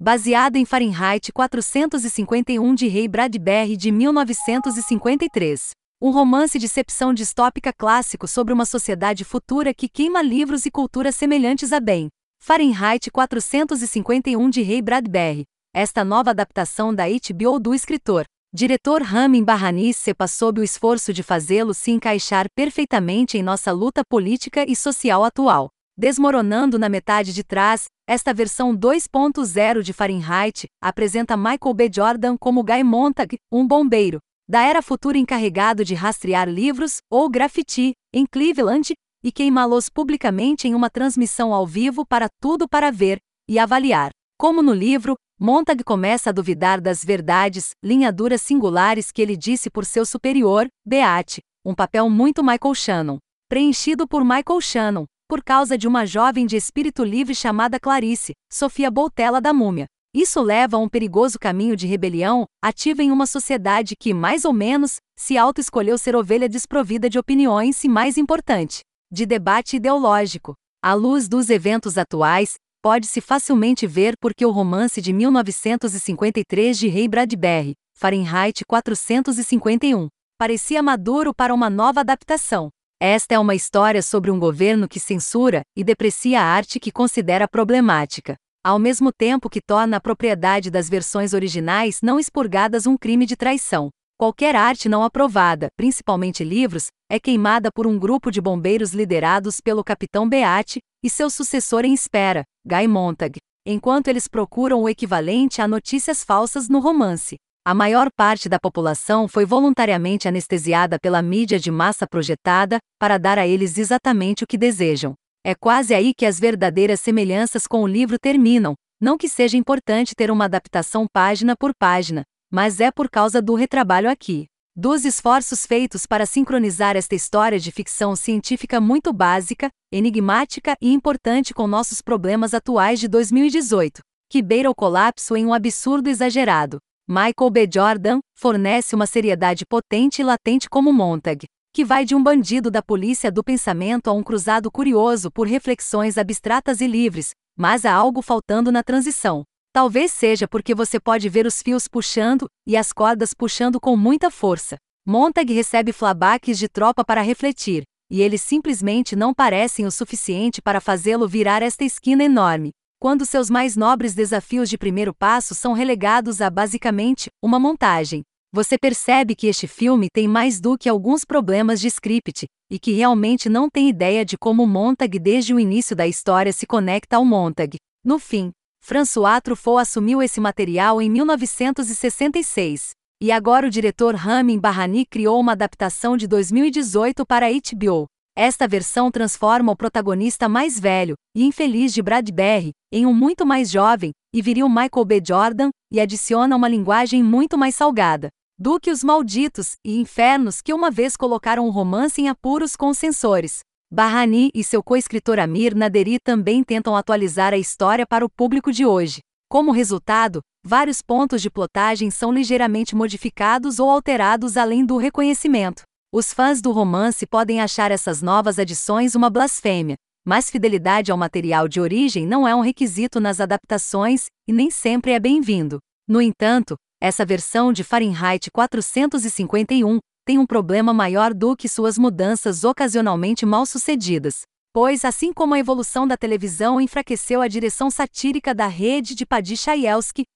baseado em Fahrenheit 451 de Ray Bradbury de 1953. Um romance de ficção distópica clássico sobre uma sociedade futura que queima livros e culturas semelhantes a bem. Fahrenheit 451 de Ray Bradbury. Esta nova adaptação da HBO do escritor, diretor Ramin Barrani sepa sob o esforço de fazê-lo se encaixar perfeitamente em nossa luta política e social atual. Desmoronando na metade de trás, esta versão 2.0 de Fahrenheit apresenta Michael B. Jordan como Guy Montag, um bombeiro, da era futura encarregado de rastrear livros ou grafite em Cleveland e queimá-los publicamente em uma transmissão ao vivo para tudo para ver e avaliar. Como no livro, Montag começa a duvidar das verdades, linhaduras singulares que ele disse por seu superior, Beate, um papel muito Michael Shannon, preenchido por Michael Shannon, por causa de uma jovem de espírito livre chamada Clarice, Sofia Boutella da Múmia. Isso leva a um perigoso caminho de rebelião, ativa em uma sociedade que, mais ou menos, se auto-escolheu ser ovelha desprovida de opiniões e, mais importante, de debate ideológico. À luz dos eventos atuais, pode-se facilmente ver porque o romance de 1953 de Ray Bradbury, Fahrenheit 451, parecia maduro para uma nova adaptação. Esta é uma história sobre um governo que censura e deprecia a arte que considera problemática, ao mesmo tempo que torna a propriedade das versões originais não expurgadas um crime de traição. Qualquer arte não aprovada, principalmente livros, é queimada por um grupo de bombeiros liderados pelo capitão Beate e seu sucessor em espera, Guy Montag, enquanto eles procuram o equivalente a notícias falsas no romance. A maior parte da população foi voluntariamente anestesiada pela mídia de massa projetada para dar a eles exatamente o que desejam. É quase aí que as verdadeiras semelhanças com o livro terminam, não que seja importante ter uma adaptação página por página, mas é por causa do retrabalho aqui. Dos esforços feitos para sincronizar esta história de ficção científica muito básica, enigmática e importante com nossos problemas atuais de 2018, que beira o colapso em um absurdo exagerado. Michael B. Jordan fornece uma seriedade potente e latente como Montag, que vai de um bandido da polícia do pensamento a um cruzado curioso por reflexões abstratas e livres, mas há algo faltando na transição. Talvez seja porque você pode ver os fios puxando e as cordas puxando com muita força. Montag recebe flabaques de tropa para refletir, e eles simplesmente não parecem o suficiente para fazê-lo virar esta esquina enorme quando seus mais nobres desafios de primeiro passo são relegados a basicamente uma montagem. Você percebe que este filme tem mais do que alguns problemas de script, e que realmente não tem ideia de como Montag desde o início da história se conecta ao Montag. No fim, François Truffaut assumiu esse material em 1966. E agora o diretor Ramin Barrani criou uma adaptação de 2018 para HBO. Esta versão transforma o protagonista mais velho e infeliz de Bradbury em um muito mais jovem e viril Michael B. Jordan e adiciona uma linguagem muito mais salgada do que os malditos e infernos que uma vez colocaram o romance em apuros com os censores. Barrani e seu co-escritor Amir Naderi também tentam atualizar a história para o público de hoje. Como resultado, vários pontos de plotagem são ligeiramente modificados ou alterados além do reconhecimento. Os fãs do romance podem achar essas novas adições uma blasfêmia, mas fidelidade ao material de origem não é um requisito nas adaptações e nem sempre é bem-vindo. No entanto, essa versão de Fahrenheit 451 tem um problema maior do que suas mudanças ocasionalmente mal sucedidas. Pois, assim como a evolução da televisão enfraqueceu a direção satírica da rede de Paddy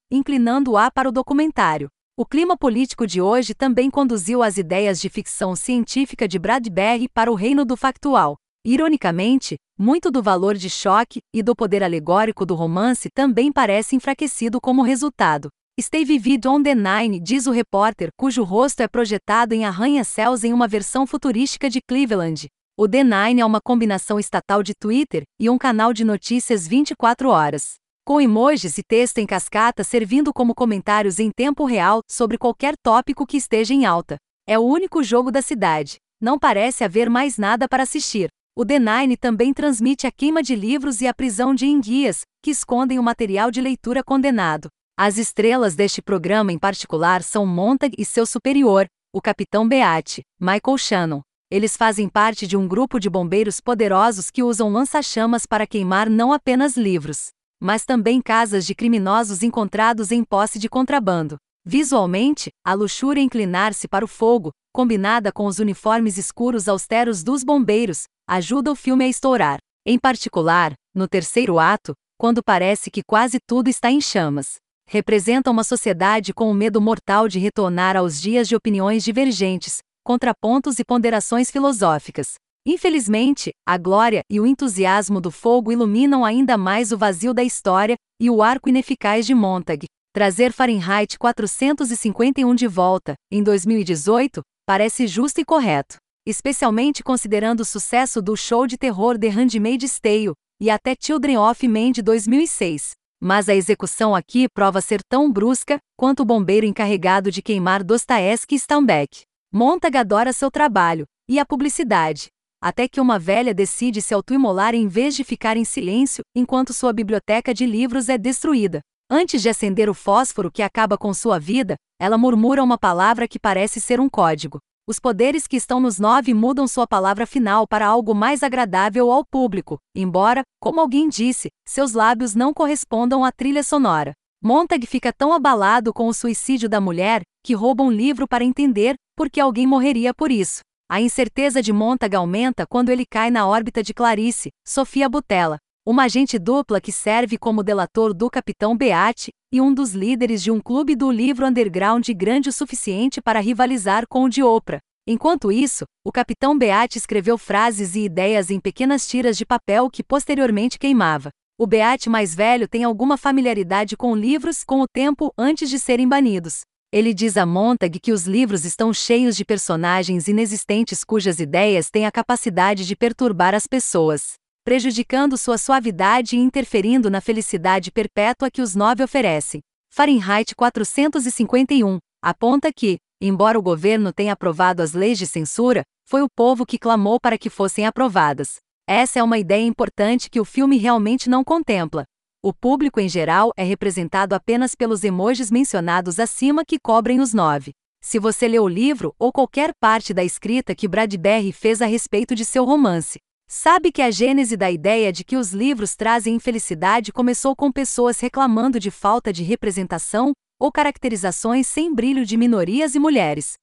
inclinando-a para o documentário, o clima político de hoje também conduziu as ideias de ficção científica de Bradbury para o reino do factual. Ironicamente, muito do valor de choque e do poder alegórico do romance também parece enfraquecido como resultado. Stay vivido on the Nine, diz o repórter, cujo rosto é projetado em arranha-céus em uma versão futurística de Cleveland. O The Nine é uma combinação estatal de Twitter e um canal de notícias 24 horas com emojis e texto em cascata servindo como comentários em tempo real sobre qualquer tópico que esteja em alta. É o único jogo da cidade. Não parece haver mais nada para assistir. O The Nine também transmite a queima de livros e a prisão de enguias, que escondem o material de leitura condenado. As estrelas deste programa em particular são Montag e seu superior, o Capitão Beate, Michael Shannon. Eles fazem parte de um grupo de bombeiros poderosos que usam lança-chamas para queimar não apenas livros, mas também casas de criminosos encontrados em posse de contrabando. Visualmente, a luxúria inclinar-se para o fogo, combinada com os uniformes escuros austeros dos bombeiros, ajuda o filme a estourar. Em particular, no terceiro ato, quando parece que quase tudo está em chamas. Representa uma sociedade com o medo mortal de retornar aos dias de opiniões divergentes, contrapontos e ponderações filosóficas. Infelizmente, a glória e o entusiasmo do fogo iluminam ainda mais o vazio da história e o arco ineficaz de Montag, Trazer Fahrenheit 451 de volta, em 2018, parece justo e correto. Especialmente considerando o sucesso do show de terror The Handmaid's Tale e até Children of Men de 2006. Mas a execução aqui prova ser tão brusca quanto o bombeiro encarregado de queimar Dostoevsky Steinbeck. Montag adora seu trabalho e a publicidade, até que uma velha decide se autoimolar em vez de ficar em silêncio enquanto sua biblioteca de livros é destruída. Antes de acender o fósforo que acaba com sua vida, ela murmura uma palavra que parece ser um código. Os poderes que estão nos nove mudam sua palavra final para algo mais agradável ao público, embora, como alguém disse, seus lábios não correspondam à trilha sonora. Montag fica tão abalado com o suicídio da mulher que rouba um livro para entender por que alguém morreria por isso. A incerteza de Montag aumenta quando ele cai na órbita de Clarice, Sofia Butella, uma agente dupla que serve como delator do Capitão Beate e um dos líderes de um clube do livro underground grande o suficiente para rivalizar com o de Oprah. Enquanto isso, o Capitão Beate escreveu frases e ideias em pequenas tiras de papel que posteriormente queimava. O Beate mais velho tem alguma familiaridade com livros com o tempo antes de serem banidos. Ele diz a Montag que os livros estão cheios de personagens inexistentes cujas ideias têm a capacidade de perturbar as pessoas prejudicando sua suavidade e interferindo na felicidade perpétua que os nove oferecem. Fahrenheit 451 aponta que, embora o governo tenha aprovado as leis de censura, foi o povo que clamou para que fossem aprovadas. Essa é uma ideia importante que o filme realmente não contempla. O público em geral é representado apenas pelos emojis mencionados acima que cobrem os nove. Se você leu o livro ou qualquer parte da escrita que Bradbury fez a respeito de seu romance, Sabe que a gênese da ideia de que os livros trazem infelicidade começou com pessoas reclamando de falta de representação ou caracterizações sem brilho de minorias e mulheres.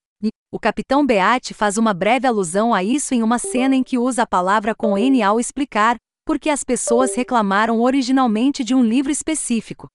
O capitão Beate faz uma breve alusão a isso em uma cena em que usa a palavra com N ao explicar porque as pessoas reclamaram originalmente de um livro específico.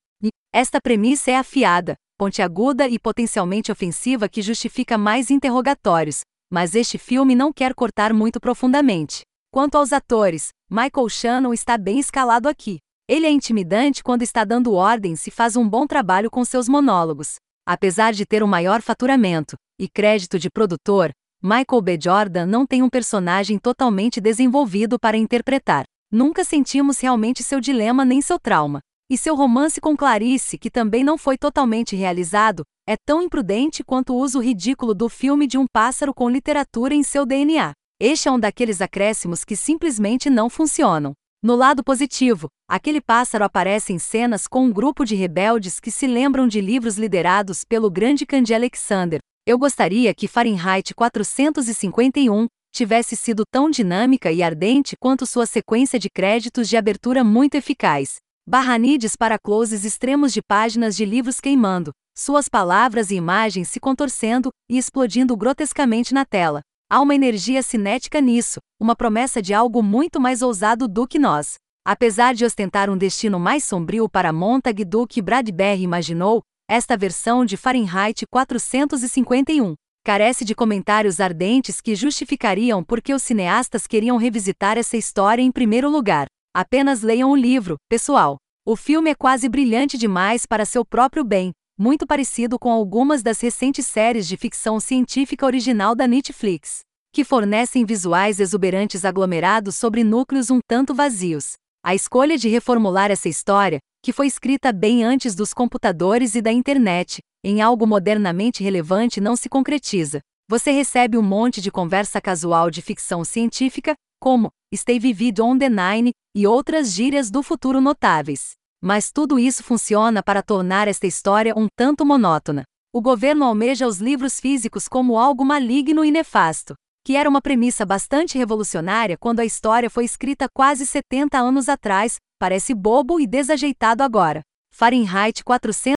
Esta premissa é afiada, pontiaguda e potencialmente ofensiva que justifica mais interrogatórios, mas este filme não quer cortar muito profundamente. Quanto aos atores, Michael Shannon está bem escalado aqui. Ele é intimidante quando está dando ordens e faz um bom trabalho com seus monólogos. Apesar de ter um maior faturamento e crédito de produtor, Michael B. Jordan não tem um personagem totalmente desenvolvido para interpretar. Nunca sentimos realmente seu dilema nem seu trauma. E seu romance com Clarice, que também não foi totalmente realizado, é tão imprudente quanto o uso ridículo do filme de um pássaro com literatura em seu DNA. Este é um daqueles acréscimos que simplesmente não funcionam. No lado positivo, aquele pássaro aparece em cenas com um grupo de rebeldes que se lembram de livros liderados pelo grande Candy Alexander. Eu gostaria que Fahrenheit 451 tivesse sido tão dinâmica e ardente quanto sua sequência de créditos de abertura muito eficaz. Barranides para closes extremos de páginas de livros queimando, suas palavras e imagens se contorcendo e explodindo grotescamente na tela. Há uma energia cinética nisso, uma promessa de algo muito mais ousado do que nós. Apesar de ostentar um destino mais sombrio para Montag do que Bradbury imaginou, esta versão de Fahrenheit 451 carece de comentários ardentes que justificariam por que os cineastas queriam revisitar essa história em primeiro lugar. Apenas leiam o livro, pessoal. O filme é quase brilhante demais para seu próprio bem, muito parecido com algumas das recentes séries de ficção científica original da Netflix, que fornecem visuais exuberantes aglomerados sobre núcleos um tanto vazios. A escolha de reformular essa história, que foi escrita bem antes dos computadores e da internet, em algo modernamente relevante não se concretiza. Você recebe um monte de conversa casual de ficção científica, como Stay Vivid on the Nine e outras gírias do futuro notáveis. Mas tudo isso funciona para tornar esta história um tanto monótona. O governo almeja os livros físicos como algo maligno e nefasto. que era uma premissa bastante revolucionária quando a história foi escrita quase 70 anos atrás, parece bobo e desajeitado agora. Fahrenheit 400